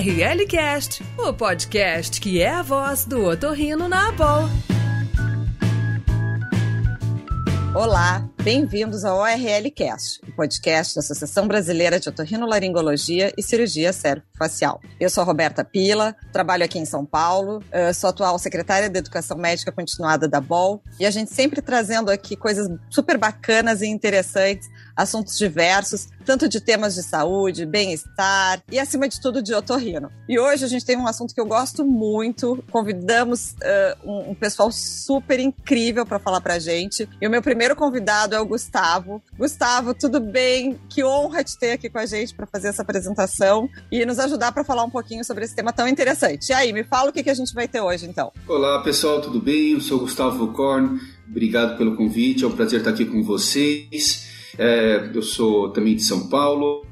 ORL Cast, o podcast que é a voz do otorrino na Abol. Olá, bem-vindos ao ORL Cast, o podcast da Associação Brasileira de Otorrinolaringologia e Cirurgia Cérebro-Facial. Eu sou a Roberta Pila, trabalho aqui em São Paulo, sou atual secretária de Educação Médica Continuada da BOL e a gente sempre trazendo aqui coisas super bacanas e interessantes, assuntos diversos, tanto de temas de saúde, bem-estar e, acima de tudo, de otorrino. E hoje a gente tem um assunto que eu gosto muito, convidamos uh, um, um pessoal super incrível para falar pra gente. E o meu primeiro convidado é o Gustavo. Gustavo, tudo bem? Que honra te ter aqui com a gente para fazer essa apresentação e nos ajudar para falar um pouquinho sobre esse tema tão interessante. E aí, me fala o que, que a gente vai ter hoje, então. Olá, pessoal, tudo bem? Eu sou Gustavo Korn. Obrigado pelo convite, é um prazer estar aqui com vocês. É, eu sou também de São Paulo,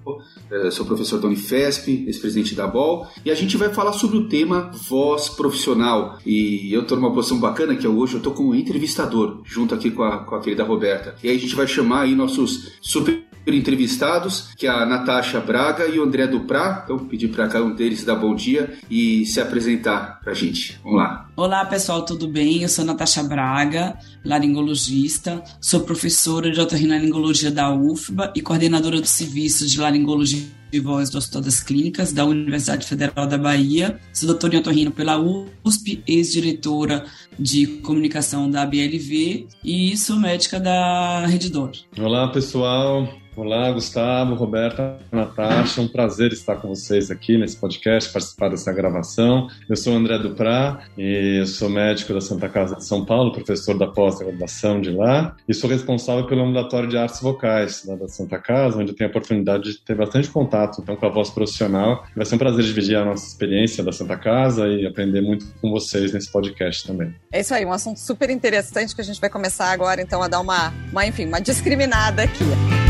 é, sou professor da Unifesp, ex-presidente da BOL, e a gente vai falar sobre o tema voz profissional. E eu estou numa posição bacana que hoje eu estou como entrevistador, junto aqui com a, com a querida Roberta. E aí a gente vai chamar aí nossos super entrevistados, que é a Natasha Braga e o André Duprá. Então, pedir para cada um deles dar bom dia e se apresentar para a gente. Vamos lá. Olá, pessoal, tudo bem? Eu sou Natasha Braga, laringologista, sou professora de otorrinolaringologia da UFBA e coordenadora do serviço de laringologia de voz do Hospital das Clínicas da Universidade Federal da Bahia. Sou doutora em otorrino pela USP, ex-diretora de comunicação da BLV e sou médica da Redditor. Olá, pessoal. Olá, Gustavo, Roberta, Natasha, um prazer estar com vocês aqui nesse podcast, participar dessa gravação. Eu sou André Duprá e sou médico da Santa Casa de São Paulo, professor da pós-graduação de lá e sou responsável pelo Ambulatório de Artes Vocais lá da Santa Casa, onde eu tenho a oportunidade de ter bastante contato então, com a voz profissional. Vai ser um prazer dividir a nossa experiência da Santa Casa e aprender muito com vocês nesse podcast também. É isso aí, um assunto super interessante que a gente vai começar agora então a dar uma, uma enfim, uma discriminada aqui.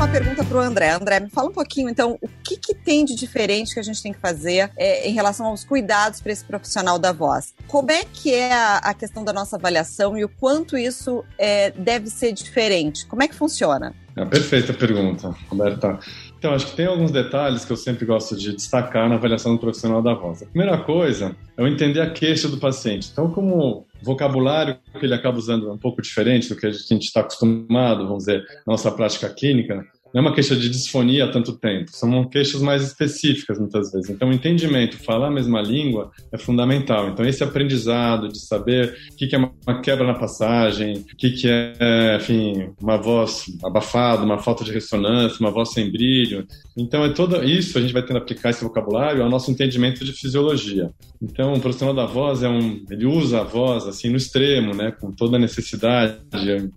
Uma pergunta para o André. André, me fala um pouquinho então o que, que tem de diferente que a gente tem que fazer é, em relação aos cuidados para esse profissional da voz. Como é que é a, a, questão da nossa avaliação e o quanto isso é, deve ser diferente? Como é que funciona? É perfeita pergunta, Roberta. Então, acho que tem alguns detalhes que eu sempre gosto de destacar na avaliação do profissional da voz. A primeira coisa é eu entender a queixa do paciente. Então, como vocabulário que ele acaba usando é um pouco diferente do que a gente está acostumado, vamos dizer, na nossa prática clínica, não é uma queixa de disfonia há tanto tempo, são queixas mais específicas muitas vezes. Então, o entendimento, falar a mesma língua é fundamental. Então, esse aprendizado de saber o que é uma quebra na passagem, o que é, enfim, uma voz abafada, uma falta de ressonância, uma voz sem brilho. Então, é todo isso a gente vai tendo que aplicar esse vocabulário ao nosso entendimento de fisiologia. Então, o profissional da voz é um, ele usa a voz assim no extremo, né, com toda a necessidade,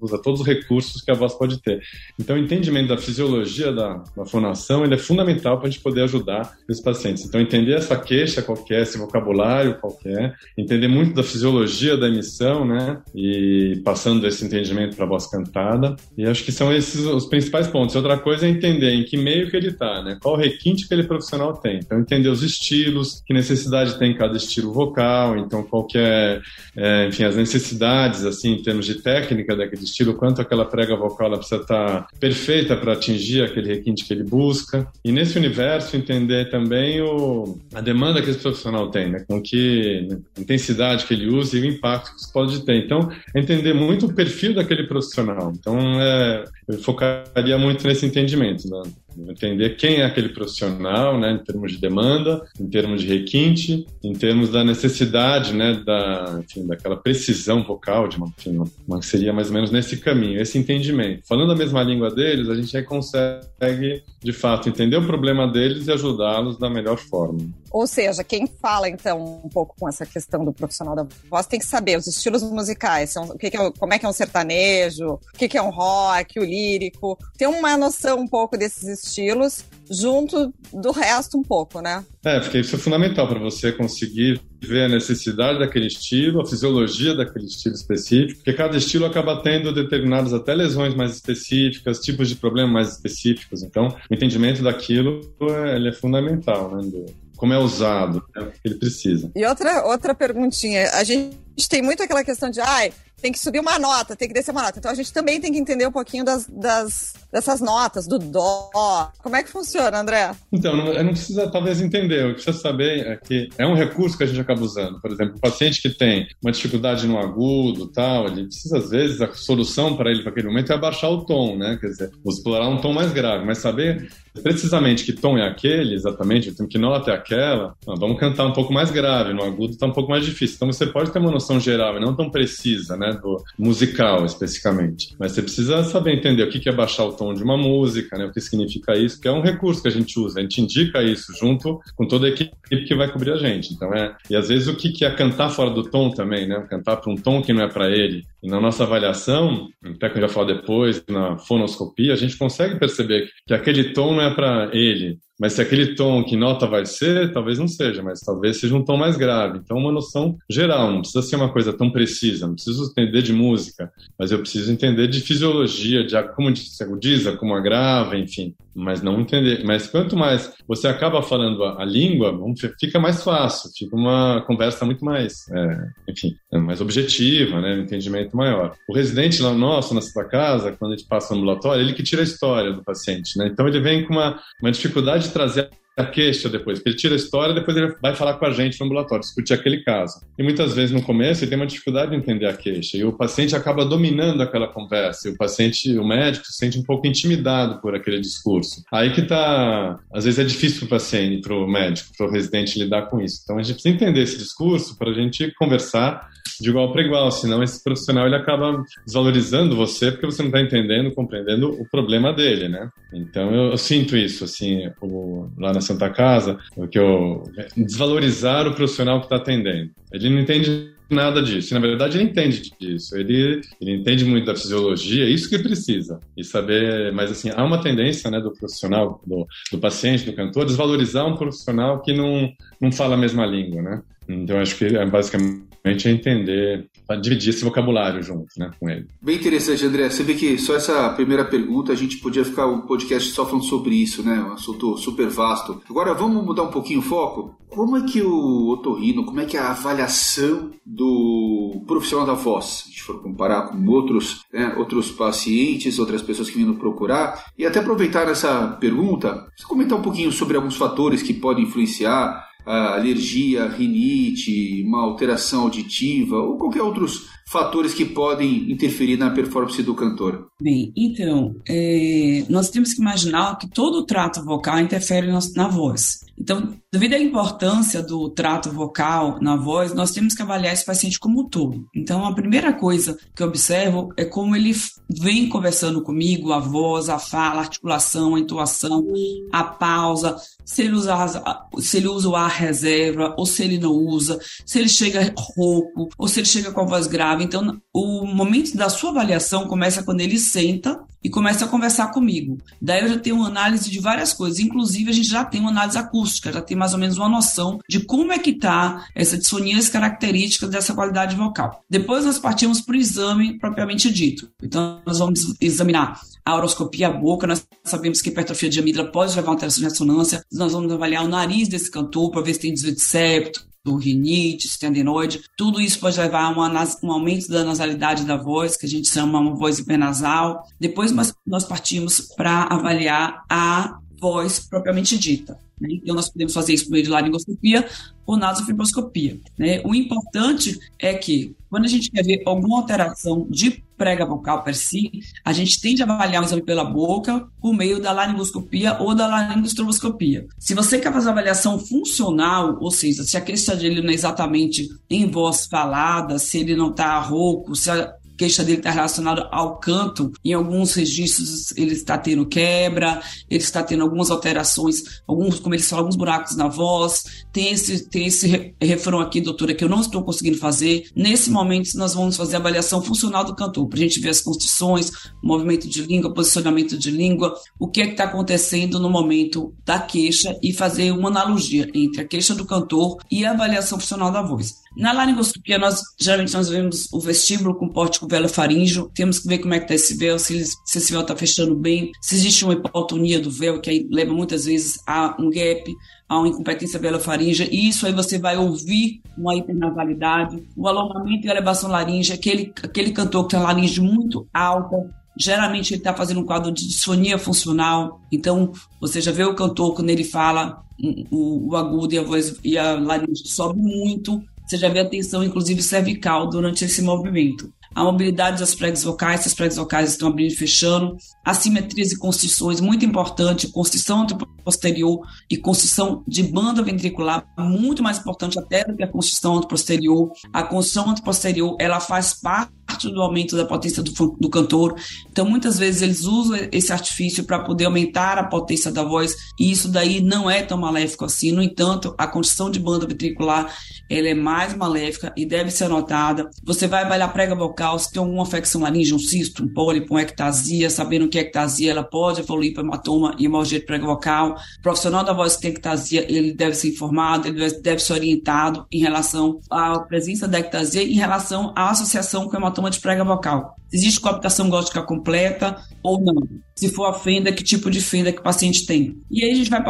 usa todos os recursos que a voz pode ter. Então, o entendimento da fisiologia fisiologia da, da fonação ele é fundamental para a gente poder ajudar os pacientes. Então, entender essa queixa qualquer, esse vocabulário qualquer, entender muito da fisiologia da emissão, né? E passando esse entendimento para a voz cantada. E acho que são esses os principais pontos. Outra coisa é entender em que meio que ele está, né? Qual requinte que aquele profissional tem. Então, entender os estilos, que necessidade tem cada estilo vocal, então qual que é, é enfim, as necessidades, assim, em termos de técnica daquele estilo, quanto aquela prega vocal ela precisa estar tá perfeita para atingir atingir aquele requinte que ele busca. E nesse universo, entender também o, a demanda que esse profissional tem, né? com que intensidade que ele usa e o impacto que isso pode ter. Então, entender muito o perfil daquele profissional. Então, é, eu focaria muito nesse entendimento. Né? Entender quem é aquele profissional, né, em termos de demanda, em termos de requinte, em termos da necessidade, né, da, enfim, daquela precisão vocal, de uma, enfim, uma, seria mais ou menos nesse caminho, esse entendimento. Falando a mesma língua deles, a gente aí consegue, de fato, entender o problema deles e ajudá-los da melhor forma. Ou seja, quem fala, então, um pouco com essa questão do profissional da voz tem que saber os estilos musicais, o que, que é, como é que é um sertanejo, o que, que é um rock, o lírico, ter uma noção um pouco desses estilos junto do resto um pouco, né? É, porque isso é fundamental para você conseguir ver a necessidade daquele estilo, a fisiologia daquele estilo específico, porque cada estilo acaba tendo determinadas até lesões mais específicas, tipos de problemas mais específicos. Então, o entendimento daquilo é, ele é fundamental, né? Como é usado, é o que ele precisa. E outra, outra perguntinha, a gente tem muito aquela questão de, ai, tem que subir uma nota, tem que descer uma nota. Então a gente também tem que entender um pouquinho das, das dessas notas, do dó. Como é que funciona, André? Então, não, não precisa talvez entender. O que precisa saber é que é um recurso que a gente acaba usando. Por exemplo, o paciente que tem uma dificuldade no agudo, tal, ele precisa às vezes a solução para ele para aquele momento é abaixar o tom, né? Quer dizer, explorar um tom mais grave, mas saber precisamente que tom é aquele, exatamente, que nota é aquela, não, vamos cantar um pouco mais grave, no agudo está um pouco mais difícil. Então você pode ter uma noção geral não tão precisa, né, do musical especificamente. Mas você precisa saber entender o que é baixar o tom de uma música, né, o que significa isso, que é um recurso que a gente usa, a gente indica isso junto com toda a equipe que vai cobrir a gente. Então é, e às vezes o que é cantar fora do tom também, né, cantar para um tom que não é para ele. E na nossa avaliação, até que eu já falo depois, na fonoscopia, a gente consegue perceber que aquele tom não é para ele, mas se aquele tom, que nota vai ser, talvez não seja, mas talvez seja um tom mais grave. Então, uma noção geral, não precisa ser uma coisa tão precisa, não preciso entender de música, mas eu preciso entender de fisiologia, de como se agudiza, como agrava, enfim. Mas não entender. Mas quanto mais você acaba falando a, a língua, fica mais fácil, fica uma conversa muito mais, é, enfim, é mais objetiva, né? Um entendimento maior. O residente lá nosso, na sua casa, quando a gente passa no ambulatório, ele que tira a história do paciente, né? Então, ele vem com uma, uma dificuldade de trazer a queixa depois, porque ele tira a história, depois ele vai falar com a gente no ambulatório, discutir aquele caso. E muitas vezes no começo ele tem uma dificuldade de entender a queixa, e o paciente acaba dominando aquela conversa, e o paciente, o médico, se sente um pouco intimidado por aquele discurso. Aí que tá, às vezes é difícil para o paciente, para o médico, para o residente lidar com isso. Então a gente precisa entender esse discurso para a gente conversar de igual para igual, senão esse profissional ele acaba desvalorizando você porque você não está entendendo, compreendendo o problema dele, né? Então eu, eu sinto isso, assim, o, lá na Santa Casa, que eu desvalorizar o profissional que está atendendo. Ele não entende nada disso. Na verdade, ele entende disso. Ele, ele entende muito da fisiologia, isso que precisa. E saber, mas assim, há uma tendência, né, do profissional, do, do paciente, do cantor, desvalorizar um profissional que não, não fala a mesma língua, né? Então, acho que é basicamente é entender, para dividir esse vocabulário junto, né, com ele. Bem interessante, André. Você vê que só essa primeira pergunta a gente podia ficar um podcast só falando sobre isso, né? Um assunto super vasto. Agora vamos mudar um pouquinho o foco. Como é que o otorrino, como é que é a avaliação do profissional da voz, se a gente for comparar com outros, né, outros pacientes, outras pessoas que vindo procurar, e até aproveitar essa pergunta, você comentar um pouquinho sobre alguns fatores que podem influenciar alergia, rinite, uma alteração auditiva ou qualquer outros fatores que podem interferir na performance do cantor? Bem, então, é, nós temos que imaginar que todo o trato vocal interfere na, voz. Então, devido à importância do trato vocal na voz, nós temos que avaliar esse paciente como um todo. Então, a primeira coisa que eu observo é como ele vem conversando comigo, a voz, a fala, a articulação, a entoação, a pausa, se ele usa, se ele usa o ar reserva, ou se ele não usa, se ele chega rouco, ou se ele chega com a voz grave. Então, o momento da sua avaliação começa quando ele senta e começa a conversar comigo. Daí eu já tenho uma análise de várias coisas, inclusive a gente já tem uma análise acústica, já tem mais ou menos uma noção de como é que está essa disfonia, as características dessa qualidade vocal. Depois nós partimos para o exame propriamente dito. Então nós vamos examinar a horoscopia, a boca, nós sabemos que a hipertrofia de amígdala pode levar a de ressonância, nós vamos avaliar o nariz desse cantor para ver se tem desvio de septo, do rinite, estendinoide, tudo isso pode levar a uma, um aumento da nasalidade da voz, que a gente chama uma voz hipernasal. Depois nós, nós partimos para avaliar a voz propriamente dita. Né? Então nós podemos fazer isso por meio de laringoscopia ou nasofibroscopia. Né? O importante é que quando a gente quer ver alguma alteração de prega vocal per si, a gente tende a avaliar o exame pela boca por meio da laringoscopia ou da laringostroboscopia. Se você quer fazer avaliação funcional, ou seja, se a queixa dele não é exatamente em voz falada, se ele não está rouco, se a queixa dele está relacionada ao canto. Em alguns registros ele está tendo quebra, ele está tendo algumas alterações, alguns, como eles falam, alguns buracos na voz. Tem esse, tem esse refrão aqui, doutora, que eu não estou conseguindo fazer. Nesse momento, nós vamos fazer a avaliação funcional do cantor, para a gente ver as construções, movimento de língua, posicionamento de língua, o que é que está acontecendo no momento da queixa e fazer uma analogia entre a queixa do cantor e a avaliação funcional da voz. Na laringoscopia, nós geralmente nós vemos o vestíbulo com pórtico velo faríngeo, temos que ver como é que está esse véu, se, se esse véu está fechando bem, se existe uma hipotonia do véu, que aí leva muitas vezes a um gap, a uma incompetência velofaríngea, e isso aí você vai ouvir uma hipernasalidade, o alongamento e elevação laríngea, aquele, aquele cantor que tem a laringe muito alta, Geralmente ele está fazendo um quadro de disfonia funcional. Então, você já vê o cantor quando ele fala o, o agudo e a voz e a laringe sobe muito. Você já vê a tensão, inclusive cervical, durante esse movimento a mobilidade das pregas vocais, se as pregas vocais estão abrindo e fechando, assimetrias e constrições, muito importante, constrição posterior e constrição de banda ventricular, muito mais importante até do que a constrição posterior. A constrição posterior, ela faz parte do aumento da potência do, do cantor. Então, muitas vezes eles usam esse artifício para poder aumentar a potência da voz, e isso daí não é tão maléfico assim. No entanto, a constrição de banda ventricular, ela é mais maléfica e deve ser notada. Você vai a prega vocal, se tem alguma afecção laríngea, um cisto, um pólipo, uma ectasia, sabendo que a ectasia ela pode evoluir para hematoma e hemorragia de prega vocal. O profissional da voz que tem ectasia, ele deve ser informado, ele deve ser orientado em relação à presença da ectasia, em relação à associação com hematoma de prega vocal. Existe coabitação gótica completa ou não? Se for a fenda, que tipo de fenda que o paciente tem? E aí a gente vai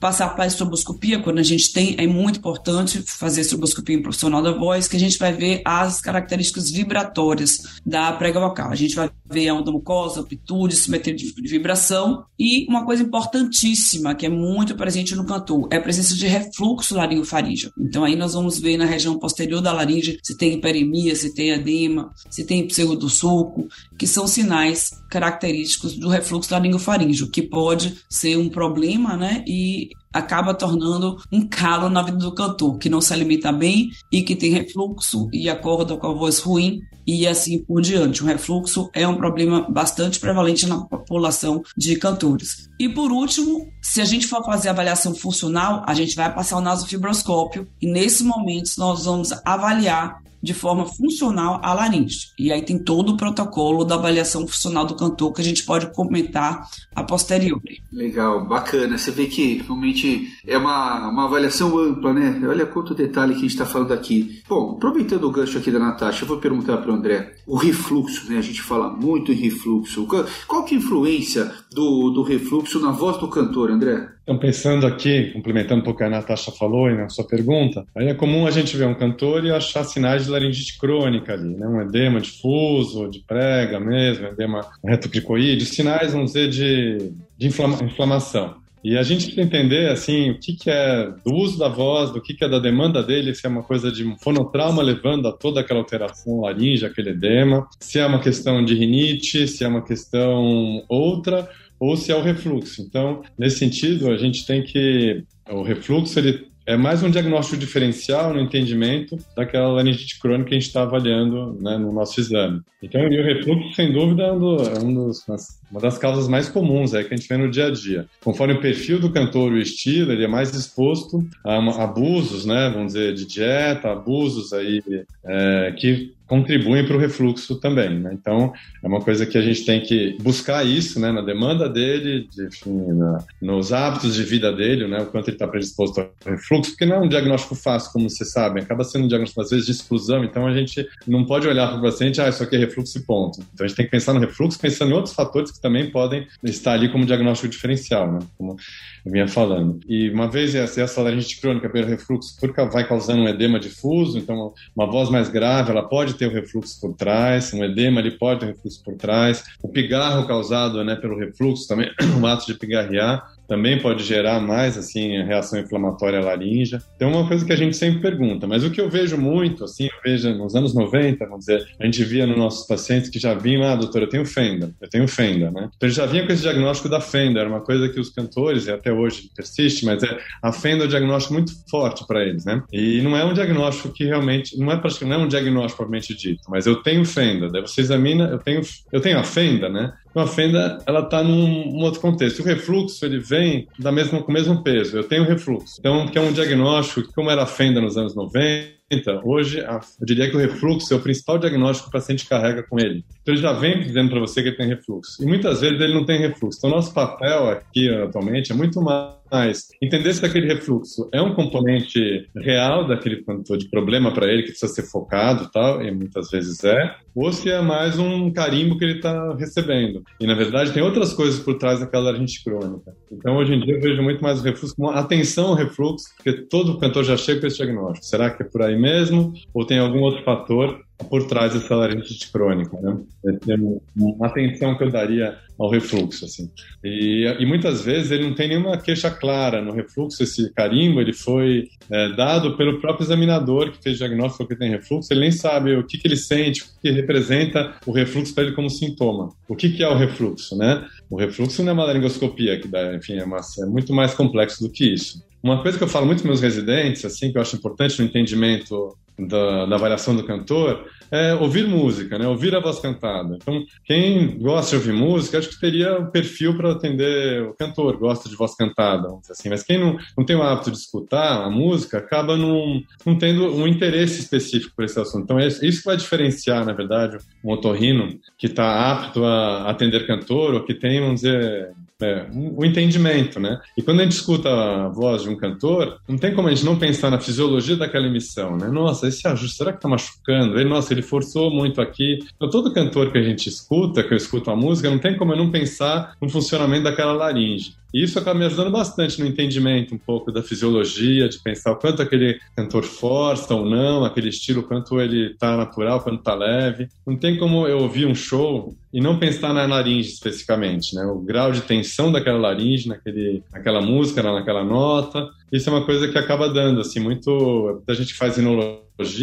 passar para a estroboscopia, quando a gente tem, é muito importante fazer estroboscopia em profissional da voz, que a gente vai ver as características vibratórias da prega vocal. A gente vai ver a onda mucosa, amplitude, simetria de vibração e uma coisa importantíssima, que é muito presente no cantor, é a presença de refluxo laringofaríngeo. Então aí nós vamos ver na região posterior da laringe se tem hiperemia, se tem edema, se tem pseudo-sulco, que são sinais característicos do refluxo laringofaríngeo, que pode ser um problema, né? E acaba tornando um calo na vida do cantor, que não se alimenta bem e que tem refluxo e acorda com a voz ruim e assim por diante. O refluxo é um problema bastante prevalente na população de cantores. E por último, se a gente for fazer avaliação funcional, a gente vai passar o nasofibroscópio e nesses momentos nós vamos avaliar de forma funcional a laringe. E aí tem todo o protocolo da avaliação funcional do cantor que a gente pode comentar a posteriori. Legal, bacana. Você vê que realmente é uma, uma avaliação ampla, né? Olha quanto detalhe que a gente está falando aqui. Bom, aproveitando o gancho aqui da Natasha, eu vou perguntar para o André. O refluxo, né? A gente fala muito em refluxo. Qual que é a influência do, do refluxo na voz do cantor, André? Então, pensando aqui, complementando um pouco o que a Natasha falou e na sua pergunta, aí é comum a gente ver um cantor e achar sinais de laringite crônica ali, né? Um edema difuso, de prega mesmo, edema retocricoide, sinais, vamos dizer, de, de inflama, inflamação. E a gente precisa entender, assim, o que, que é do uso da voz, do que, que é da demanda dele, se é uma coisa de um fonotrauma levando a toda aquela alteração laringe, aquele edema, se é uma questão de rinite, se é uma questão outra, ou se é o refluxo. Então, nesse sentido, a gente tem que. O refluxo ele é mais um diagnóstico diferencial no entendimento daquela laringite crônica que a gente está avaliando né, no nosso exame. Então, o refluxo, sem dúvida, é, um, do, é um dos, uma das causas mais comuns é, que a gente vê no dia a dia. Conforme o perfil do cantor e o estilo, ele é mais exposto a abusos, né, vamos dizer, de dieta, abusos aí, é, que contribuem para o refluxo também. Né? Então, é uma coisa que a gente tem que buscar isso né, na demanda dele, de, enfim, na, nos hábitos de vida dele, né, o quanto ele está predisposto ao refluxo, porque não é um diagnóstico fácil, como vocês sabem, acaba sendo um diagnóstico, às vezes, de exclusão, então a gente não pode olhar para o paciente, ah, isso aqui é refluxo e ponto. Então, a gente tem que pensar no refluxo, pensando em outros fatores que também podem estar ali como diagnóstico diferencial, né, como eu vinha falando. E uma vez essa, essa laringite crônica pelo refluxo vai causando um edema difuso, então uma voz mais grave, ela pode ter o refluxo por trás, um edema ele pode ter refluxo por trás, o pigarro causado né, pelo refluxo também, o ato de pigarrear, também pode gerar mais assim reação inflamatória laríngea. Então, uma coisa que a gente sempre pergunta, mas o que eu vejo muito, assim, eu vejo nos anos 90, vamos dizer, a gente via nos nossos pacientes que já vinham, ah, doutor, eu tenho fenda, eu tenho fenda, né? Então, já vinha com esse diagnóstico da fenda, era uma coisa que os cantores, e até hoje persiste, mas é a fenda é um diagnóstico muito forte para eles, né? E não é um diagnóstico que realmente, não é, não é um diagnóstico propriamente dito, mas eu tenho fenda, daí você examina, eu tenho, eu tenho a fenda, né? Então, a fenda, ela está num um outro contexto. O refluxo, ele vem da mesma, com o mesmo peso. Eu tenho refluxo. Então, que é um diagnóstico como era a fenda nos anos 90, hoje, eu diria que o refluxo é o principal diagnóstico que o paciente carrega com ele. Então, ele já vem dizendo para você que ele tem refluxo. E muitas vezes ele não tem refluxo. Então, nosso papel aqui, atualmente, é muito mais mas entender se aquele refluxo é um componente real daquele de problema para ele que precisa ser focado tal, e muitas vezes é, ou se é mais um carimbo que ele está recebendo. E na verdade tem outras coisas por trás daquela laringite crônica. Então hoje em dia eu vejo muito mais o refluxo como atenção ao refluxo, porque todo cantor já chega com esse diagnóstico. Será que é por aí mesmo? Ou tem algum outro fator por trás dessa laringite crônica, né? É uma atenção que eu daria ao refluxo, assim. E, e, muitas vezes ele não tem nenhuma queixa clara no refluxo. Esse carimbo ele foi é, dado pelo próprio examinador que fez diagnóstico que tem refluxo. Ele nem sabe o que, que ele sente, o que representa o refluxo para ele como sintoma. O que, que é o refluxo, né? O refluxo não é uma laringoscopia que dá, enfim, é, uma, é muito mais complexo do que isso. Uma coisa que eu falo muito para meus residentes, assim, que eu acho importante no entendimento da, da, avaliação do cantor é ouvir música, né? Ouvir a voz cantada. Então, quem gosta de ouvir música, acho que teria o um perfil para atender o cantor, gosta de voz cantada, assim. Mas quem não, não tem o hábito de escutar a música, acaba não, não tendo um interesse específico por esse assunto. Então, é isso que vai diferenciar, na verdade, um otorrino que está apto a atender cantor ou que tem, vamos dizer, é, o entendimento, né? E quando a gente escuta a voz de um cantor, não tem como a gente não pensar na fisiologia daquela emissão, né? Nossa, esse ajuste, será que tá machucando? Ele, nossa, ele forçou muito aqui. Então, todo cantor que a gente escuta, que eu escuto a música, não tem como eu não pensar no funcionamento daquela laringe. E isso acaba me ajudando bastante no entendimento um pouco da fisiologia, de pensar o quanto aquele cantor força ou não, aquele estilo, quanto ele tá natural, quanto tá leve. Não tem como eu ouvir um show e não pensar na laringe especificamente, né? O grau de tensão daquela laringe, naquele, naquela música, naquela nota. Isso é uma coisa que acaba dando, assim, muito... A gente faz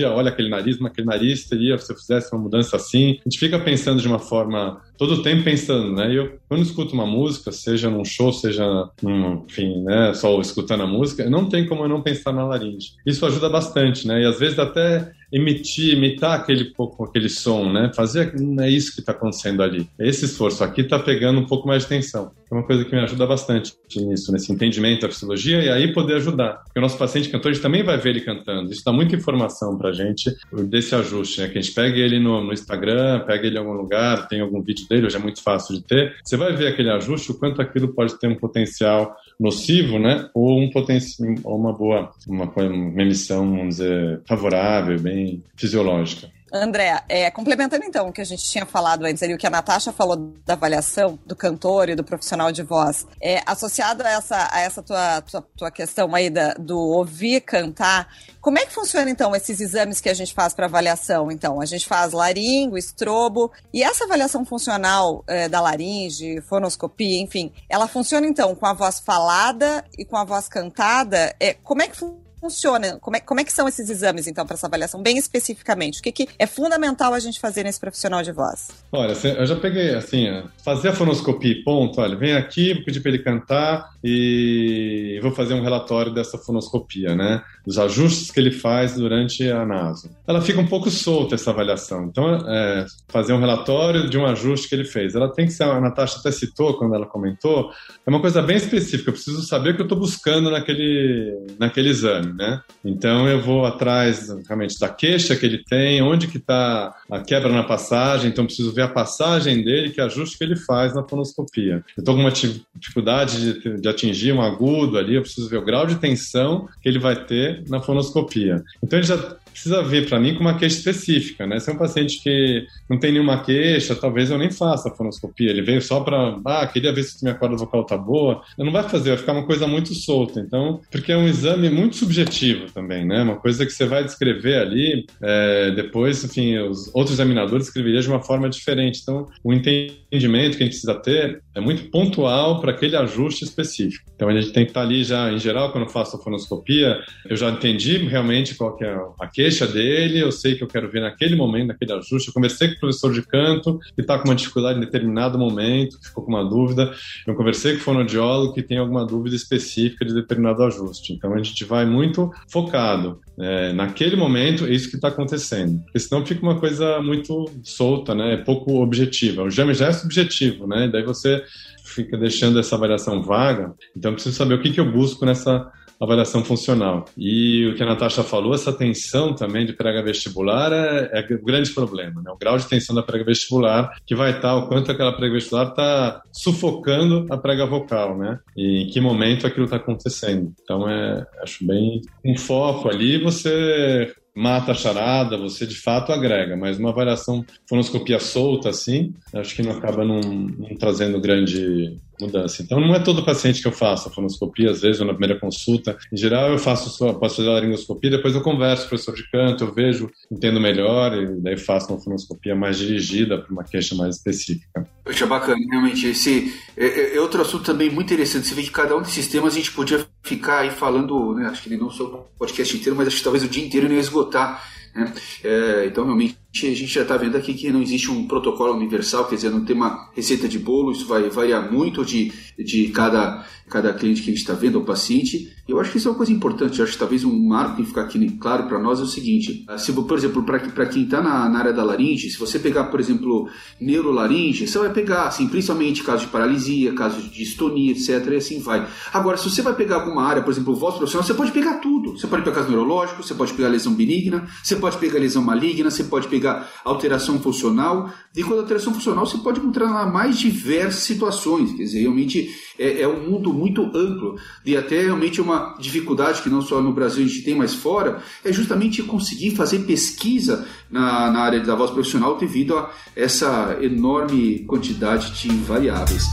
olha aquele nariz, aquele nariz teria, se eu fizesse uma mudança assim. A gente fica pensando de uma forma, todo o tempo pensando, né? E eu, quando escuto uma música, seja num show, seja, num, enfim, né, só escutando a música, não tem como eu não pensar na laringe. Isso ajuda bastante, né? E às vezes até emitir, imitar aquele pouco aquele som, né? Fazer não é isso que está acontecendo ali. Esse esforço aqui está pegando um pouco mais de tensão. É uma coisa que me ajuda bastante nisso, nesse entendimento da fisiologia e aí poder ajudar. Porque o nosso paciente cantor, a gente também vai ver ele cantando. Isso dá muita informação para a gente desse ajuste, né? Que a gente pega ele no, no, Instagram, pega ele em algum lugar, tem algum vídeo dele, hoje é muito fácil de ter. Você vai ver aquele ajuste, o quanto aquilo pode ter um potencial nocivo, né? Ou um potencial, uma boa, uma, uma emissão, vamos dizer, favorável, bem fisiológica. André, é, complementando então o que a gente tinha falado antes ali, o que a Natasha falou da avaliação do cantor e do profissional de voz, é, associado a essa, a essa tua, tua, tua questão aí da, do ouvir cantar, como é que funciona então esses exames que a gente faz para avaliação? Então, a gente faz laringo, estrobo, e essa avaliação funcional é, da laringe, fonoscopia, enfim, ela funciona então com a voz falada e com a voz cantada? É, como é que funciona? Funciona? Como é, como é que são esses exames, então, para essa avaliação, bem especificamente? O que, que é fundamental a gente fazer nesse profissional de voz? Olha, eu já peguei, assim, fazer a fonoscopia, ponto. Olha, vem aqui, vou pedir para ele cantar e vou fazer um relatório dessa fonoscopia, né? Dos ajustes que ele faz durante a naso. Ela fica um pouco solta, essa avaliação. Então, é, fazer um relatório de um ajuste que ele fez. Ela tem que ser, a Natasha até citou quando ela comentou, é uma coisa bem específica. Eu preciso saber o que eu estou buscando naquele, naquele exame né? Então eu vou atrás realmente da queixa que ele tem, onde que está a quebra na passagem, então preciso ver a passagem dele, que ajuste que ele faz na fonoscopia. Eu estou com uma dificuldade de, de, atingir um agudo ali, eu preciso ver o grau de tensão que ele vai ter na fonoscopia. Então ele já precisa ver para mim com uma queixa específica, né? Se é um paciente que não tem nenhuma queixa, talvez eu nem faça a fonoscopia. Ele veio só para, ah, queria ver se minha corda vocal tá boa. Eu não vai fazer, vai ficar uma coisa muito solta. Então, porque é um exame muito subjetivo também, né? Uma coisa que você vai descrever ali, é, depois, enfim, os outros examinadores escreveriam de uma forma diferente. Então, o entendimento que a gente precisa ter é muito pontual para aquele ajuste específico. Então, a gente tem que estar tá ali já, em geral, quando eu faço a fonoscopia, eu já entendi realmente qual que é a queixa queixa dele, eu sei que eu quero ver naquele momento, naquele ajuste. Eu conversei com o professor de canto, que está com uma dificuldade em determinado momento, que ficou com uma dúvida. Eu conversei com o fonoaudiólogo, que tem alguma dúvida específica de determinado ajuste. Então a gente vai muito focado. É, naquele momento, é isso que está acontecendo. Porque senão fica uma coisa muito solta, né? É pouco objetiva. O exame já é subjetivo, né? daí você fica deixando essa avaliação vaga. Então, preciso saber o que, que eu busco nessa avaliação funcional. E o que a Natasha falou, essa tensão também de prega vestibular é, é o grande problema, né? O grau de tensão da prega vestibular que vai estar, o quanto aquela prega vestibular está sufocando a prega vocal, né? E em que momento aquilo está acontecendo. Então, é, acho bem um foco ali você mata a charada, você de fato agrega, mas uma avaliação fonoscopia solta assim, acho que não acaba não, não trazendo grande mudança. Então, não é todo paciente que eu faço a fonoscopia, às vezes, ou na primeira consulta. Em geral, eu faço só, posso fazer a laringoscopia, depois eu converso com o professor de canto, eu vejo, entendo melhor, e daí faço uma fonoscopia mais dirigida para uma queixa mais específica. Poxa, bacana, realmente. Esse é, é, é, outro assunto também muito interessante. Você vê que cada um desses temas a gente podia ficar aí falando, né, acho que não só o podcast inteiro, mas acho que talvez o dia inteiro não ia esgotar. Né? É, então, realmente, a gente já está vendo aqui que não existe um protocolo universal, quer dizer, não tem uma receita de bolo, isso vai variar muito de, de cada, cada cliente que a gente está vendo, ou paciente. Eu acho que isso é uma coisa importante, eu acho que talvez um marco que ficar aqui claro para nós é o seguinte: ah, se, por exemplo, para quem está na, na, área da laringe, se você pegar, por exemplo, neurolaringe, você vai pegar, assim, principalmente casos de paralisia, casos de distonia, etc., e assim vai. Agora, se você vai pegar alguma área, por exemplo, voz profissional, você pode pegar tudo. Você pode pegar caso neurológico, você pode pegar lesão benigna, você pode pegar lesão maligna, você pode pegar pegar alteração funcional, e quando alteração funcional você pode encontrar mais diversas situações, quer dizer, realmente é, é, um mundo muito amplo, e até realmente uma dificuldade que não só no Brasil a gente tem, mas fora, é justamente conseguir fazer pesquisa na, na área da voz profissional devido a essa enorme quantidade de variáveis.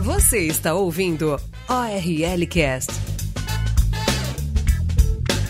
Você está ouvindo ORL Cast.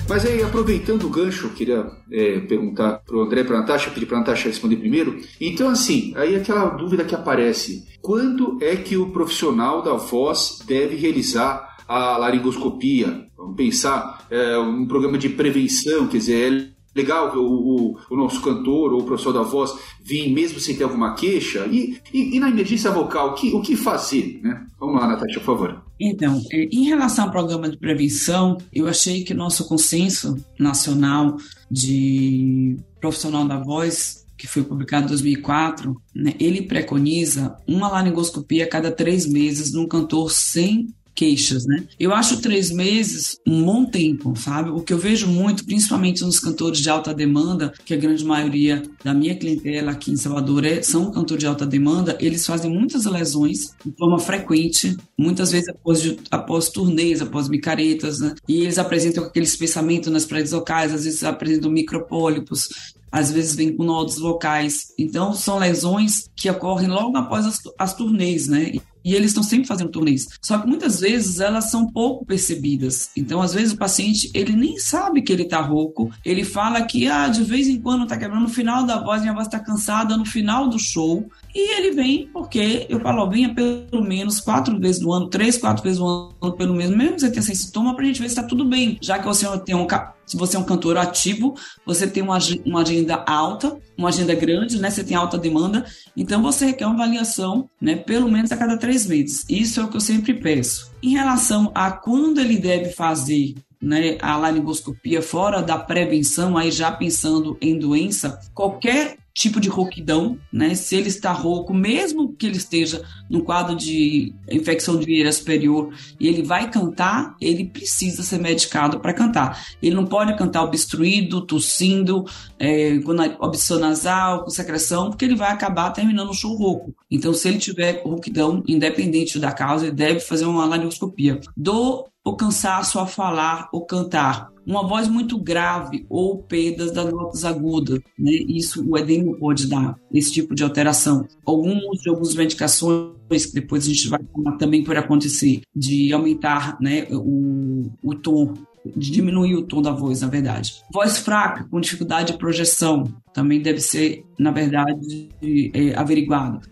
Mas aí, aproveitando o gancho, eu queria é, perguntar para o André, para a Natasha, pedir para a Natasha responder primeiro. Então, assim, aí aquela dúvida que aparece: quando é que o profissional da voz deve realizar a laringoscopia? Vamos pensar é, um programa de prevenção, quer dizer, é legal o, o, o, nosso cantor ou o professor da voz vir mesmo sem ter alguma queixa? E, e, e na emergência vocal, o que, o que fazer? Né? Vamos lá, Natasha, por favor. Então, é, em relação ao programa de prevenção, eu achei que nosso consenso nacional de profissional da voz que foi publicado em 2004, né, ele preconiza uma laringoscopia a cada três meses num cantor sem queixas, né? Eu acho três meses um bom tempo, sabe? O que eu vejo muito, principalmente nos cantores de alta demanda, que a grande maioria da minha clientela aqui em Salvador é, são cantores de alta demanda, eles fazem muitas lesões de forma frequente, muitas vezes após, após turnês, após micaretas, né? E eles apresentam aquele espessamento nas paredes locais, às vezes apresentam micropólipos, às vezes vem com nódulos locais. Então, são lesões que ocorrem logo após as, as turnês, né? E eles estão sempre fazendo turnês. Só que muitas vezes elas são pouco percebidas. Então, às vezes, o paciente, ele nem sabe que ele está rouco. Ele fala que, ah, de vez em quando está quebrando no final da voz, minha voz está cansada no final do show. E ele vem porque eu falo, venha pelo menos quatro vezes no ano, três, quatro vezes no ano, pelo menos, mesmo que você tenha sem sintoma, para a gente ver se está tudo bem. Já que você tem um, se você é um cantor ativo, você tem uma, uma agenda alta, uma agenda grande, né? Você tem alta demanda, então você requer uma avaliação, né? Pelo menos a cada três meses. Isso é o que eu sempre peço. Em relação a quando ele deve fazer né, a laringoscopia fora da prevenção, aí já pensando em doença, qualquer tipo de rouquidão, né? Se ele está rouco, mesmo que ele esteja no quadro de infecção de vieira superior e ele vai cantar, ele precisa ser medicado para cantar. Ele não pode cantar obstruído, tossindo, é, com obstrução nasal, com secreção, porque ele vai acabar terminando o show rouco. Então, se ele tiver rouquidão, independente da causa, ele deve fazer uma laringoscopia. Do o cansaço a falar ou cantar, uma voz muito grave ou perdas das notas agudas, né? Isso o edema pode dar esse tipo de alteração. Alguns de algumas medicações que depois a gente vai falar também por acontecer de aumentar, né, o, o tom de diminuir o tom da voz, na verdade. Voz fraca, com dificuldade de projeção, também deve ser, na verdade, é.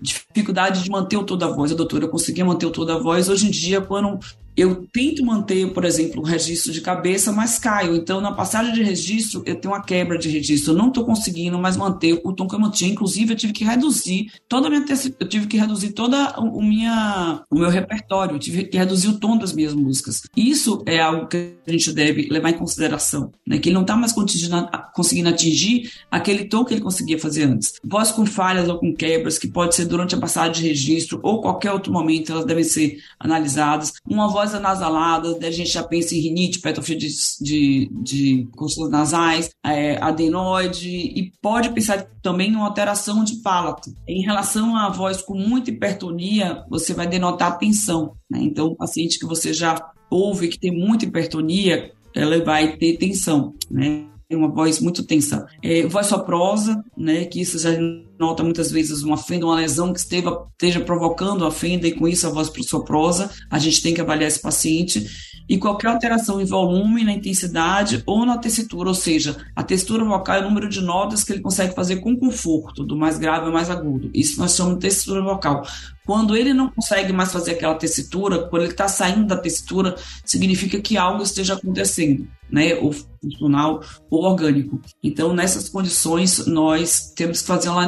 Dificuldade de manter o tom da voz. A doutora conseguia manter o tom da voz. Hoje em dia, quando eu tento manter, por exemplo, o registro de cabeça, mas caio. Então, na passagem de registro, eu tenho uma quebra de registro. Eu não estou conseguindo mais manter o tom que eu mantinha. Inclusive, eu tive que reduzir toda a minha eu tive que reduzir toda o, minha, o meu repertório. Eu tive que reduzir o tom das minhas músicas. Isso é algo que a gente deve levar em consideração, né? Que ele não está mais conseguindo atingir aquele tom que ele conseguia fazer antes. Voz com falhas ou com quebras, que pode ser durante a passagem de registro ou qualquer outro momento, elas devem ser analisadas. Uma voz anasalada, a gente já pensa em rinite, petrofia de, de, de nasais, é, adenoide, e pode pensar também em uma alteração de palato. Em relação à voz com muita hipertonia, você vai denotar tensão. Né? Então, o paciente que você já ouve que tem muita hipertonia, ela vai ter tensão, né? uma voz muito tensa. É, voz soprosa, né, que isso já nota muitas vezes uma fenda, uma lesão que esteja provocando a fenda e com isso a voz soprosa, a gente tem que avaliar esse paciente. E qualquer alteração em volume, na intensidade ou na tessitura, ou seja, a textura vocal é o número de notas que ele consegue fazer com conforto, do mais grave ao mais agudo. Isso nós chamamos de tessitura vocal. Quando ele não consegue mais fazer aquela tessitura, quando ele está saindo da tessitura, significa que algo esteja acontecendo, né? Ou funcional ou orgânico. Então, nessas condições, nós temos que fazer uma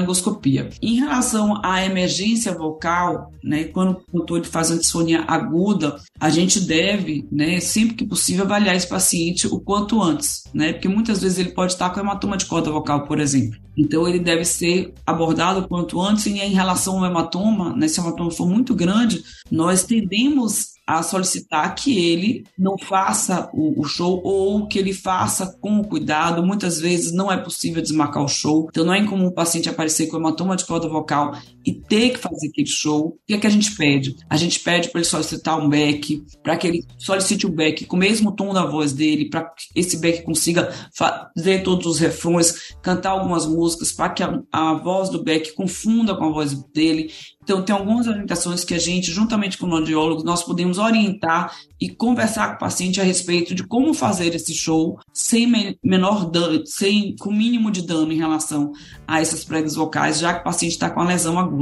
Em relação à emergência vocal, né? Quando o cantor faz uma disfonia aguda, a gente deve, né? Sempre que possível, avaliar esse paciente o quanto antes, né? Porque muitas vezes ele pode estar com hematoma de corda vocal, por exemplo. Então, ele deve ser abordado o quanto antes. E em relação ao hematoma, né? Se o hematoma for muito grande, nós tendemos a solicitar que ele não faça o, o, show ou que ele faça com cuidado. Muitas vezes não é possível desmarcar o show, então não é incomum o paciente aparecer com hematoma de corda vocal e ter que fazer aquele show. O que é que a gente pede? A gente pede para ele solicitar um back, para que ele solicite o back com o mesmo tom da voz dele, para que esse back consiga fazer todos os refrões, cantar algumas músicas, para que a, a voz do back confunda com a voz dele. Então, tem algumas orientações que a gente, juntamente com o audiólogo, nós podemos orientar e conversar com o paciente a respeito de como fazer esse show sem menor dano, sem, com mínimo de dano em relação a essas pregas vocais, já que o paciente está com a lesão aguda.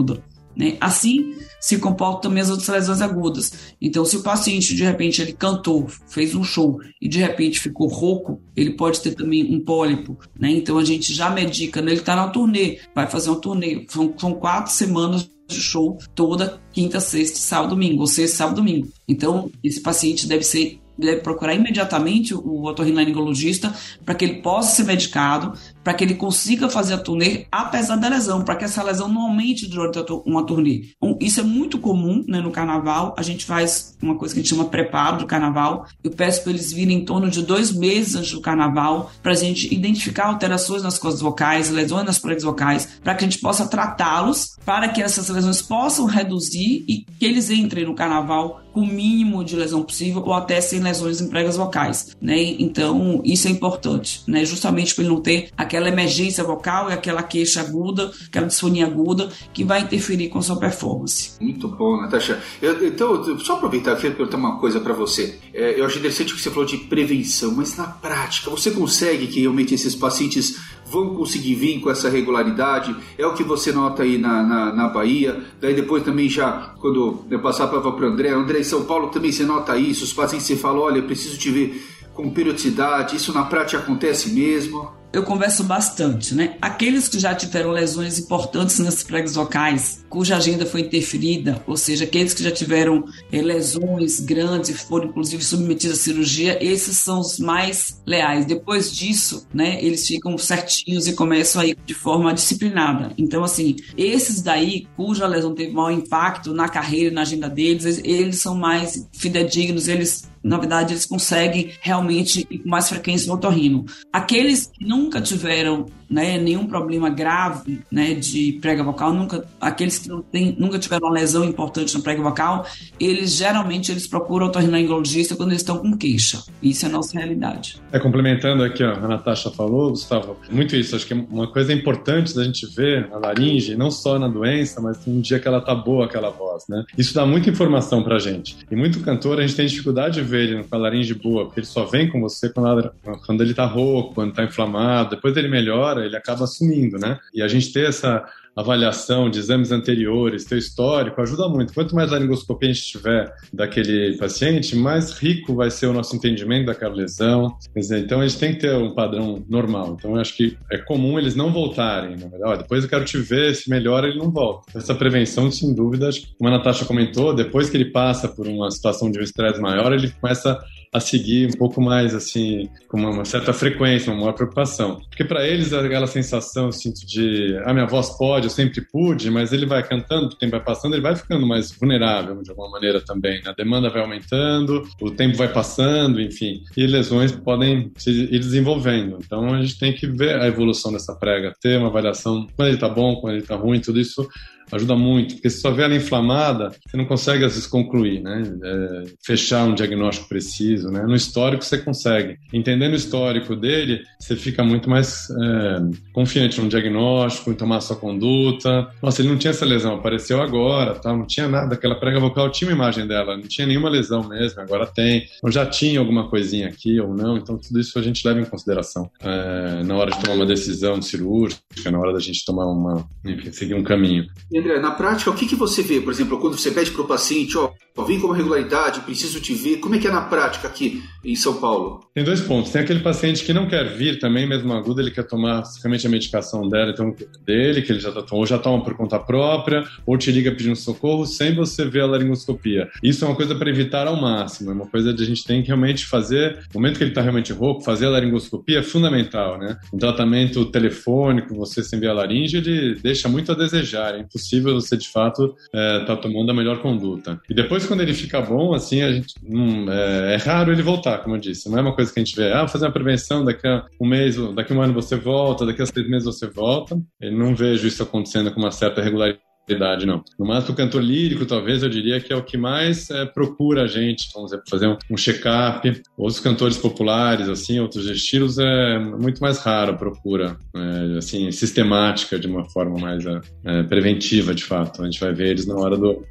Né? Assim se comportam também as outras lesões agudas. Então, se o paciente, de repente, ele cantou, fez um show e de repente ficou rouco, ele pode ter também um pólipo. Né? Então, a gente já medica, né? ele está na turnê, vai fazer uma turnê. São, são quatro semanas de show toda quinta, sexta, sábado, domingo, ou sexta, sábado, domingo. Então, esse paciente deve ser deve procurar imediatamente o otorrinolaringologista para que ele possa ser medicado, para que ele consiga fazer a turnê apesar da lesão, para que essa lesão não aumente durante uma turnê. Isso é muito comum né, no carnaval. A gente faz uma coisa que a gente chama preparo do carnaval. Eu peço para eles virem em torno de dois meses antes do carnaval para a gente identificar alterações nas cordas vocais, lesões nas paredes vocais, para que a gente possa tratá-los, para que essas lesões possam reduzir e que eles entrem no carnaval com o mínimo de lesão possível ou até sem lesões em pregas vocais, né? Então, isso é importante, né? Justamente para ele não ter aquela emergência vocal aquela queixa aguda, aquela disfonia aguda que vai interferir com a sua performance. Muito bom, Natasha. Eu, então, só aproveitar aqui e perguntar uma coisa para você. É, eu achei interessante que você falou de prevenção, mas na prática, você consegue que realmente esses pacientes vão conseguir vir com essa regularidade? É o que você nota aí na, na, na Bahia. Daí depois também já, quando eu passar a palavra para o André, André, em São Paulo também você nota isso, os pacientes você fala, olha, preciso te ver com periodicidade, isso na prática acontece mesmo? Eu converso bastante, né? Aqueles que já tiveram lesões importantes nas pregas vocais, cuja agenda foi interferida, ou seja, aqueles que já tiveram é, lesões grandes foram inclusive submetidos à cirurgia, esses são os mais leais. Depois disso, né, eles ficam certinhos e começam a ir de forma disciplinada. Então, assim, esses daí, cuja lesão teve maior impacto na carreira e na agenda deles, eles são mais fidedignos, eles na verdade, eles conseguem realmente ir com mais frequência no otorrino. Aqueles que nunca tiveram né, nenhum problema grave né, de prega vocal, nunca, aqueles que não tem, nunca tiveram uma lesão importante na prega vocal, eles geralmente eles procuram otorrinolaringologista quando eles estão com queixa. Isso é a nossa realidade. É, complementando aqui, ó, a Natasha falou, Gustavo, muito isso. Acho que uma coisa importante da gente ver a laringe, não só na doença, mas um dia que ela tá boa, aquela voz, né? Isso dá muita informação pra gente. E muito cantor, a gente tem dificuldade de ver ele com a laringe boa, porque ele só vem com você quando, quando ele tá rouco, quando tá inflamado. Depois ele melhora, ele acaba sumindo, né? E a gente ter essa avaliação de exames anteriores, teu histórico, ajuda muito. Quanto mais laringoscopia a gente tiver daquele paciente, mais rico vai ser o nosso entendimento daquela lesão. Então a gente tem que ter um padrão normal. Então eu acho que é comum eles não voltarem. Né? Ó, depois eu quero te ver, se melhora ele não volta. Essa prevenção, sem dúvida, como a Natasha comentou, depois que ele passa por uma situação de estresse maior, ele começa a seguir um pouco mais, assim, com uma certa frequência, uma maior preocupação. Porque para eles, aquela sensação, eu sinto de, ah, minha voz pode, eu sempre pude, mas ele vai cantando, o tempo vai passando, ele vai ficando mais vulnerável de alguma maneira também. Né? A demanda vai aumentando, o tempo vai passando, enfim, e lesões podem se ir desenvolvendo. Então a gente tem que ver a evolução dessa prega, ter uma avaliação quando ele tá bom, quando ele tá ruim, tudo isso ajuda muito, porque se só vê ela inflamada, você não consegue às vezes concluir, né? É, fechar um diagnóstico preciso, né? No histórico você consegue. Entendendo o histórico dele, você fica muito mais é, confiante no diagnóstico, em tomar a sua conduta. Nossa, ele não tinha essa lesão, apareceu agora, tá? não tinha nada. Aquela prega vocal tinha uma imagem dela, não tinha nenhuma lesão mesmo, agora tem. Ou já tinha alguma coisinha aqui ou não, então tudo isso a gente leva em consideração é, na hora de tomar uma decisão cirúrgica, na hora da gente tomar uma, enfim, seguir um caminho. André, na prática, o que, que você vê, por exemplo, quando você pede para o paciente, ó, vem com uma regularidade, preciso te ver, como é que é na prática aqui em São Paulo? Tem dois pontos. Tem aquele paciente que não quer vir também, mesmo agudo, ele quer tomar realmente a medicação dela, então, dele, que ele já tá, ou já toma por conta própria, ou te liga pedindo socorro sem você ver a laringoscopia. Isso é uma coisa para evitar ao máximo, é uma coisa que a gente tem que realmente fazer, no momento que ele está realmente rouco, fazer a laringoscopia é fundamental, né? Um tratamento telefônico, você sem ver a laringe, ele deixa muito a desejar, é impossível você de fato estar é, tá tomando a melhor conduta. E depois, quando ele fica bom, assim, a gente, hum, é, é, raro ele voltar, como eu disse, não é uma coisa que a gente vê, ah, fazer uma prevenção, daqui a um mês, daqui a um ano você volta, daqui a seis meses você volta. Eu não vejo isso acontecendo com uma certa regularidade idade, não. No máximo, o cantor lírico, talvez, eu diria que é o que mais é, procura a gente, vamos dizer, fazer um, um check-up. Outros cantores populares, assim, outros estilos, é muito mais raro a procura, é, assim, sistemática, de uma forma mais é, preventiva, de fato. A gente vai ver eles na hora do,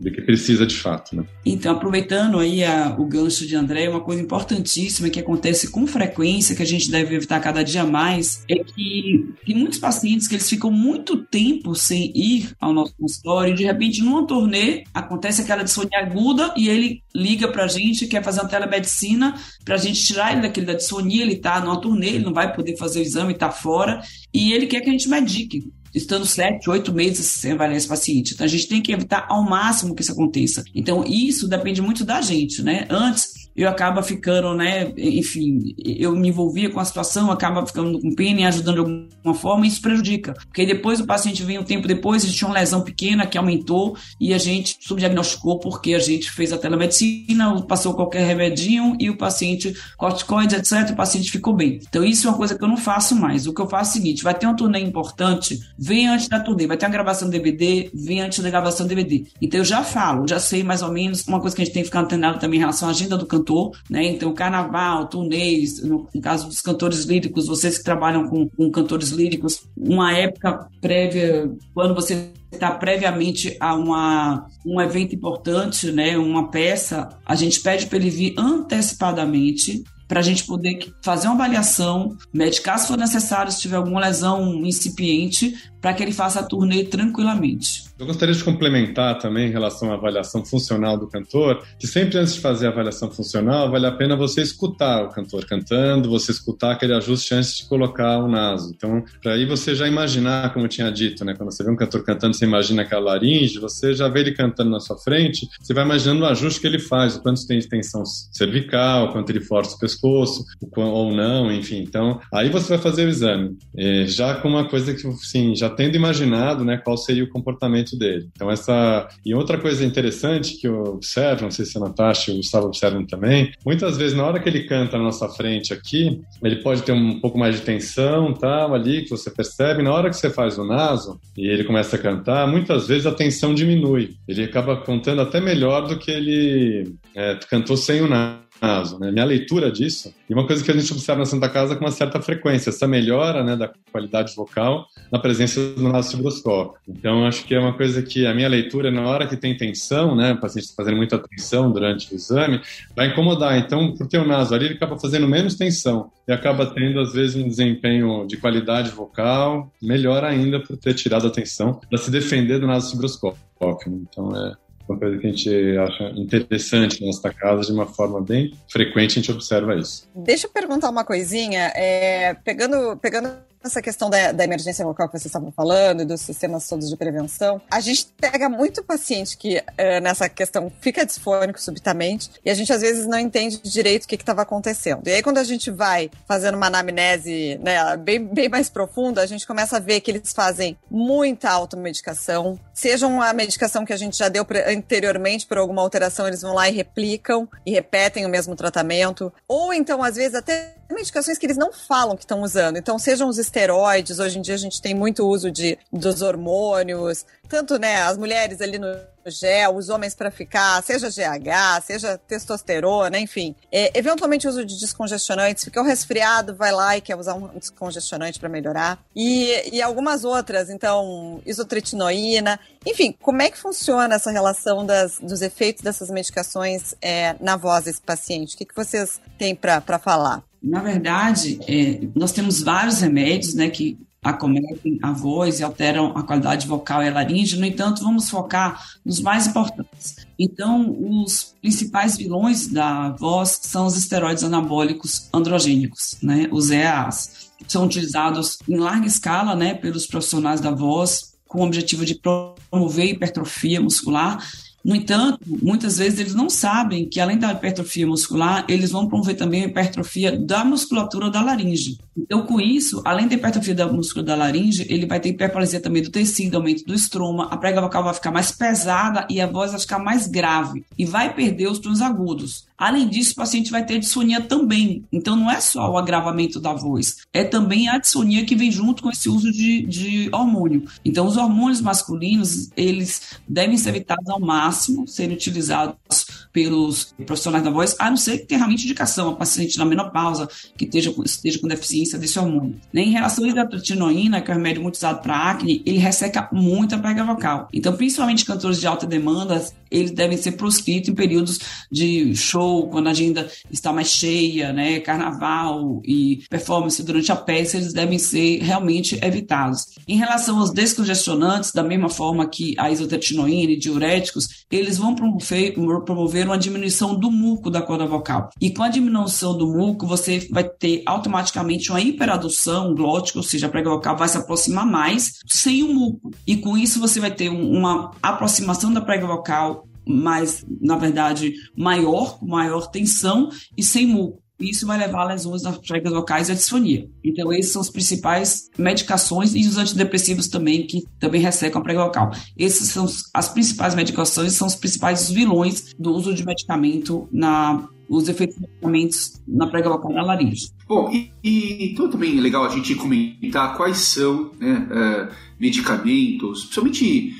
do que precisa de fato. Né? Então, aproveitando aí a, o gancho de André, uma coisa importantíssima que acontece com frequência, que a gente deve evitar cada dia mais, é que tem muitos pacientes que eles ficam muito tempo sem ir ao nosso consultório e de repente numa turnê acontece aquela disfonia aguda e ele liga pra gente, quer fazer uma telemedicina pra gente tirar ele daquele da disfonia, ele tá numa turnê, ele não vai poder fazer o exame, tá fora, e ele quer que a gente medique estando sete, oito meses sem avaliar esse paciente. Então, a gente tem que evitar ao máximo que isso aconteça. Então, isso depende muito da gente, né? Antes, eu acaba ficando, né, enfim, eu me envolvia com a situação, acaba ficando com pena e ajudando de alguma forma, e isso prejudica. Porque depois o paciente vem um tempo depois, ele tinha uma lesão pequena que aumentou e a gente subdiagnosticou porque a gente fez a telemedicina, passou qualquer remedinho e o paciente, corticoides, etc., o paciente ficou bem. Então isso é uma coisa que eu não faço mais. O que eu faço é o seguinte, vai ter um turnê importante, vem antes da turnê, vai ter uma gravação DVD, vem antes da gravação DVD. Então eu já falo, já sei mais ou menos, uma coisa que a gente tem que ficar antenado também em relação à agenda do cantor, cantor, né? Então, carnaval, turnês, no, no, caso dos cantores líricos, vocês que trabalham com, com cantores líricos, uma época prévia, quando você está previamente a uma, um evento importante, né, uma peça, a gente pede para ele vir antecipadamente para a gente poder fazer uma avaliação, medicar se for necessário, se tiver alguma lesão incipiente, para que ele faça a turnê tranquilamente. Eu gostaria de complementar também em relação à avaliação funcional do cantor, que sempre antes de fazer a avaliação funcional, vale a pena você escutar o cantor cantando, você escutar aquele ajuste antes de colocar o naso. Então, para aí você já imaginar, como eu tinha dito, né? Quando você vê um cantor cantando, você imagina aquela laringe, você já vê ele cantando na sua frente, você vai imaginando o ajuste que ele faz, o quanto tem de tensão cervical, o quanto ele força o pescoço, ou não, enfim. Então, aí você vai fazer o exame, eh, já com uma coisa que, assim, já tendo imaginado, né, qual seria o comportamento dele. Então, essa. E outra coisa interessante que eu observo, não sei se a Natasha e o Gustavo observam também, muitas vezes na hora que ele canta na nossa frente aqui, ele pode ter um pouco mais de tensão, tal, ali, que você percebe. Na hora que você faz o naso e ele começa a cantar, muitas vezes a tensão diminui. Ele acaba contando até melhor do que ele é, cantou sem o naso caso. Né? Minha leitura disso, e uma coisa que a gente observa na Santa Casa com uma certa frequência, essa melhora né, da qualidade vocal na presença do naso fibroscópio. Então, acho que é uma coisa que a minha leitura, na hora que tem tensão, né, o paciente está fazendo muita tensão durante o exame, vai incomodar. Então, por ter o naso ali, ele acaba fazendo menos tensão e acaba tendo, às vezes, um desempenho de qualidade vocal melhor ainda por ter tirado a tensão para se defender do naso fibroscópio. Então, é, uma coisa que a gente acha interessante nesta casa, de uma forma bem frequente a gente observa isso. Deixa eu perguntar uma coisinha, é, pegando, pegando essa questão da, da, emergência vocal que vocês estavam falando, dos sistemas todos de prevenção, a gente pega muito paciente que é, nessa questão fica disfônico subitamente e a gente às vezes não entende direito o que estava acontecendo. E aí quando a gente vai fazendo uma anamnese né, bem, bem mais profunda, a gente começa a ver que eles fazem muita automedicação, seja uma medicação que a gente já deu anteriormente por alguma alteração, eles vão lá e replicam e repetem o mesmo tratamento, ou então às vezes até medicações que eles não falam que estão usando. Então, sejam os esteroides, hoje em dia a gente tem muito uso de, dos hormônios, tanto né, as mulheres ali no gel, os homens para ficar, seja GH, seja testosterona, enfim. É, eventualmente uso de descongestionantes, ficou resfriado, vai lá e quer usar um descongestionante para melhorar. E, e algumas outras, então, isotretinoína. Enfim, como é que funciona essa relação das, dos efeitos dessas medicações é, na voz desse paciente? O que, que vocês têm para falar? Na verdade, é, nós temos vários remédios né, que acometem a voz e alteram a qualidade vocal e a laringe. No entanto, vamos focar nos mais importantes. Então, os principais vilões da voz são os esteroides anabólicos androgênicos, né, os EAAs. São utilizados em larga escala né, pelos profissionais da voz com o objetivo de promover hipertrofia muscular no entanto, muitas vezes eles não sabem que, além da hipertrofia muscular, eles vão promover também a hipertrofia da musculatura da laringe. Então, com isso, além da hipertrofia da musculatura da laringe, ele vai ter hiperplasia também do tecido, aumento do estroma, a prega vocal vai ficar mais pesada e a voz vai ficar mais grave e vai perder os tons agudos. Além disso, o paciente vai ter disfonia também. Então, não é só o agravamento da voz, é também a disfonia que vem junto com esse uso de, de hormônio. Então, os hormônios masculinos, eles devem ser evitados ao máximo, serem utilizados pelos profissionais da voz, a não ser que tenha realmente indicação, a paciente na menopausa, que esteja, esteja com deficiência desse hormônio. Em relação à hidratinoína, que é um remédio muito usado para acne, ele resseca muito a pega vocal. Então, principalmente cantores de alta demanda, eles devem ser proscritos em períodos de show, quando a agenda está mais cheia, né, carnaval e performance durante a peça, eles devem ser realmente evitados. Em relação aos descongestionantes, da mesma forma que a isotretinoína e diuréticos, eles vão promover, promover uma diminuição do muco da corda vocal. E com a diminuição do muco, você vai ter automaticamente uma hiperadução glótica, ou seja, a prega vocal vai se aproximar mais sem o muco. E com isso você vai ter uma aproximação da prega vocal mais, na verdade, maior, com maior tensão e sem muco. Isso vai levar a lesões nas pregas vocais e a disfonia. Então, esses são as principais medicações e os antidepressivos também, que também ressecam a prega vocal. Essas são as principais medicações, são os principais vilões do uso de medicamento na os efeitos medicamentos na prega vocal na laringe. Bom, e, e, então também é legal a gente comentar quais são né, uh, medicamentos, principalmente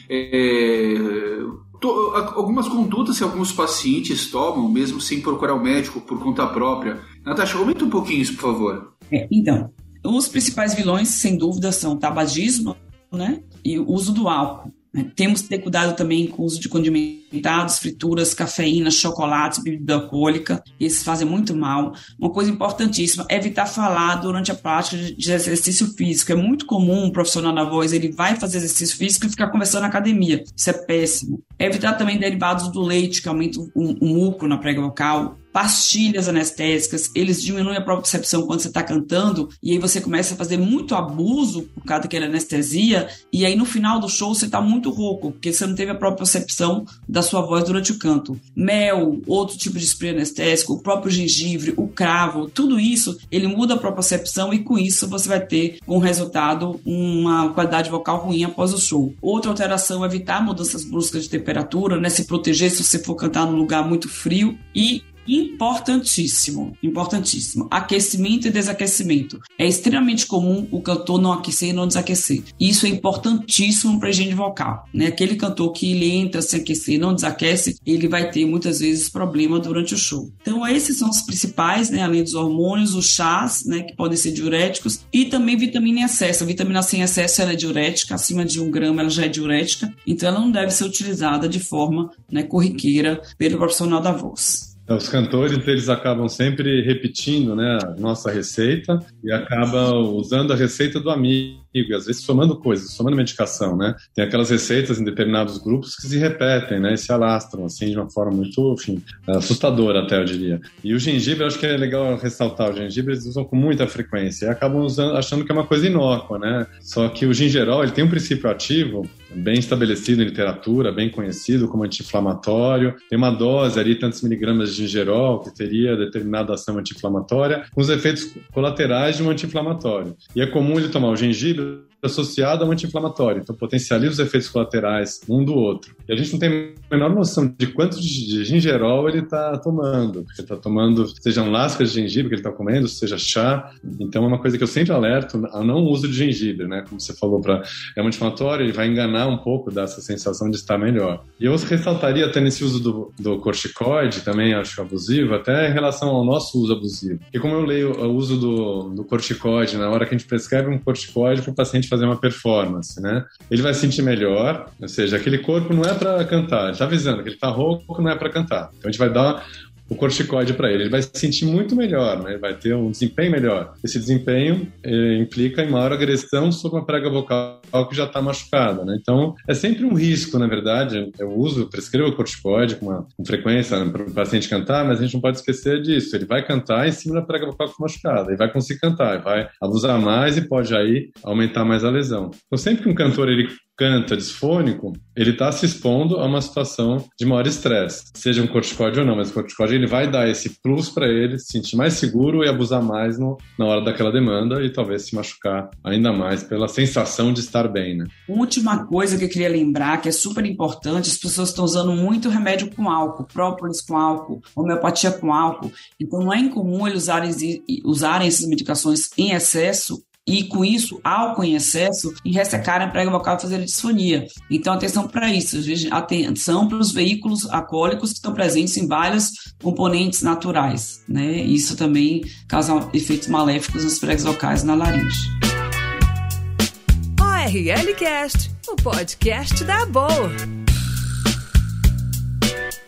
é, algumas condutas que alguns pacientes tomam, mesmo sem procurar o médico por conta própria. Natasha, comenta um pouquinho isso, por favor. É, então, os principais vilões, sem dúvida, são o tabagismo né, e o uso do álcool. Né? Temos que ter cuidado também com o uso de condimentados, frituras, cafeína, chocolates, bebida alcoólica. Esses fazem muito mal. Uma coisa importantíssima evitar falar durante a prática de exercício físico. É muito comum um profissional da voz, ele vai fazer exercício físico e ficar conversando na academia. Isso é péssimo. Evitar também derivados do leite, que aumentam o, o muco na prega vocal pastilhas anestésicas, eles diminuem a propriocepção quando você está cantando, e aí você começa a fazer muito abuso por causa daquela anestesia, e aí no final do show você está muito rouco, porque você não teve a propriocepção da sua voz durante o canto. Mel, outro tipo de spray anestésico, o próprio gengibre, o cravo, tudo isso, ele muda a propriocepção e com isso você vai ter um resultado uma qualidade vocal ruim após o show. Outra alteração é evitar mudanças bruscas de temperatura, né, se proteger se você for cantar num lugar muito frio e importantíssimo, importantíssimo. Aquecimento e desaquecimento. É extremamente comum o cantor não aquecer e não desaquecer. Isso é importantíssimo para a higiene vocal. Né? Aquele cantor que ele entra sem aquecer e não desaquece, ele vai ter muitas vezes problema durante o show. Então esses são os principais, né? além dos hormônios, os chás, né? que podem ser diuréticos, e também vitamina em excesso. A vitamina C em excesso ela é diurética, acima de um grama ela já é diurética, então ela não deve ser utilizada de forma né, corriqueira pelo profissional da voz. Os cantores eles acabam sempre repetindo né, a nossa receita e acabam usando a receita do amigo e às vezes somando coisas, somando medicação, né? Tem aquelas receitas em determinados grupos que se repetem, né? E se alastram, assim, de uma forma muito, enfim, assustadora até, eu diria. E o gengibre, acho que é legal ressaltar, o gengibre eles usam com muita frequência e acabam usando, achando que é uma coisa inócua, né? Só que o gingerol, ele tem um princípio ativo bem estabelecido em literatura, bem conhecido como anti-inflamatório. Tem uma dose ali, tantos miligramas de gingerol, que teria determinada ação anti-inflamatória, com os efeitos colaterais de um anti-inflamatório. E é comum ele tomar o gengibre you associado a um anti-inflamatório, então potencializa os efeitos colaterais um do outro. E a gente não tem a menor noção de quanto de gingerol ele está tomando. Ele está tomando, sejam lascas de gengibre que ele está comendo, seja chá. Então é uma coisa que eu sempre alerto a não uso de gengibre, né? Como você falou, para é um anti-inflamatório, ele vai enganar um pouco dessa sensação de estar melhor. E eu ressaltaria até nesse uso do, do corticoide, também acho abusivo, até em relação ao nosso uso abusivo. Porque como eu leio o uso do, do corticoide, na hora que a gente prescreve um corticoide para o paciente fazer uma performance, né? Ele vai se sentir melhor, ou seja, aquele corpo não é para cantar, ele está avisando que ele está rouco, não é para cantar. Então a gente vai dar o corticoide para ele. Ele vai se sentir muito melhor, né? vai ter um desempenho melhor. Esse desempenho implica em maior agressão sobre uma prega vocal que já está machucada. Né? Então, é sempre um risco, na verdade. Eu uso, prescrevo o corticoide com, uma, com frequência para o paciente cantar, mas a gente não pode esquecer disso. Ele vai cantar em cima da prega vocal que machucada. Ele vai conseguir cantar, vai abusar mais e pode aí aumentar mais a lesão. Então, sempre que um cantor ele canta disfônico, ele está se expondo a uma situação de maior estresse, seja um corticóide ou não, mas o corticóide ele vai dar esse plus para ele se sentir mais seguro e abusar mais no, na hora daquela demanda e talvez se machucar ainda mais pela sensação de estar bem, né? Última coisa que eu queria lembrar, que é super importante, as pessoas estão usando muito remédio com álcool, própolis com álcool, homeopatia com álcool, então não é incomum eles usarem, usarem essas medicações em excesso e com isso, álcool em excesso e ressecar a prega vocal e fazer a disfonia. Então, atenção para isso, atenção para os veículos alcoólicos que estão presentes em vários componentes naturais, né? Isso também causa efeitos maléficos nas pregas vocais na laringe. ORL Cast, o podcast da boa.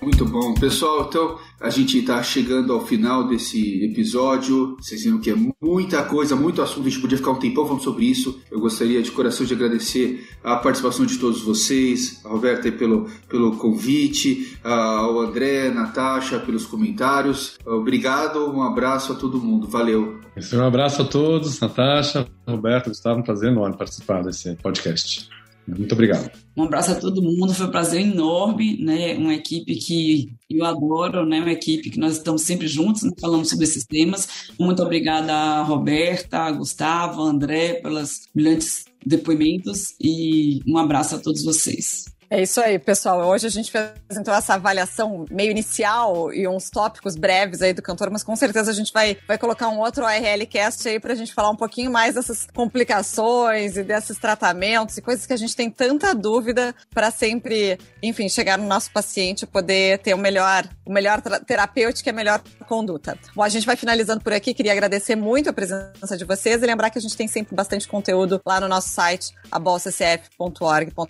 Muito bom. Pessoal, então a gente está chegando ao final desse episódio. Vocês viram que é muita coisa, muito assunto. A gente podia ficar um tempão falando sobre isso. Eu gostaria de coração de agradecer a participação de todos vocês, a Roberta pelo, pelo convite, ao André, Natasha pelos comentários. Obrigado, um abraço a todo mundo. Valeu. Um abraço a todos, Natasha, Roberto, Gustavo, um prazer enorme participar desse podcast. Muito obrigado. Um abraço a todo mundo, foi um prazer enorme, né? Uma equipe que eu adoro, né? Uma equipe que nós estamos sempre juntos, né? falando sobre esses temas. Muito obrigada a Roberta, a Gustavo, a André pelos brilhantes depoimentos e um abraço a todos vocês. É isso aí, pessoal. Hoje a gente então essa avaliação meio inicial e uns tópicos breves aí do cantor, mas com certeza a gente vai, vai colocar um outro ARL cast aí pra gente falar um pouquinho mais dessas complicações e desses tratamentos e coisas que a gente tem tanta dúvida para sempre, enfim, chegar no nosso paciente e poder ter o melhor, o melhor terapêutico e a melhor conduta. Bom, a gente vai finalizando por aqui. Queria agradecer muito a presença de vocês e lembrar que a gente tem sempre bastante conteúdo lá no nosso site, abolccf.org.br.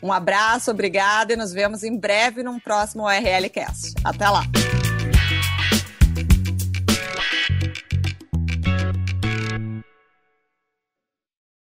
Um abraço abraço, obrigada e nos vemos em breve num próximo URL Cast. Até lá!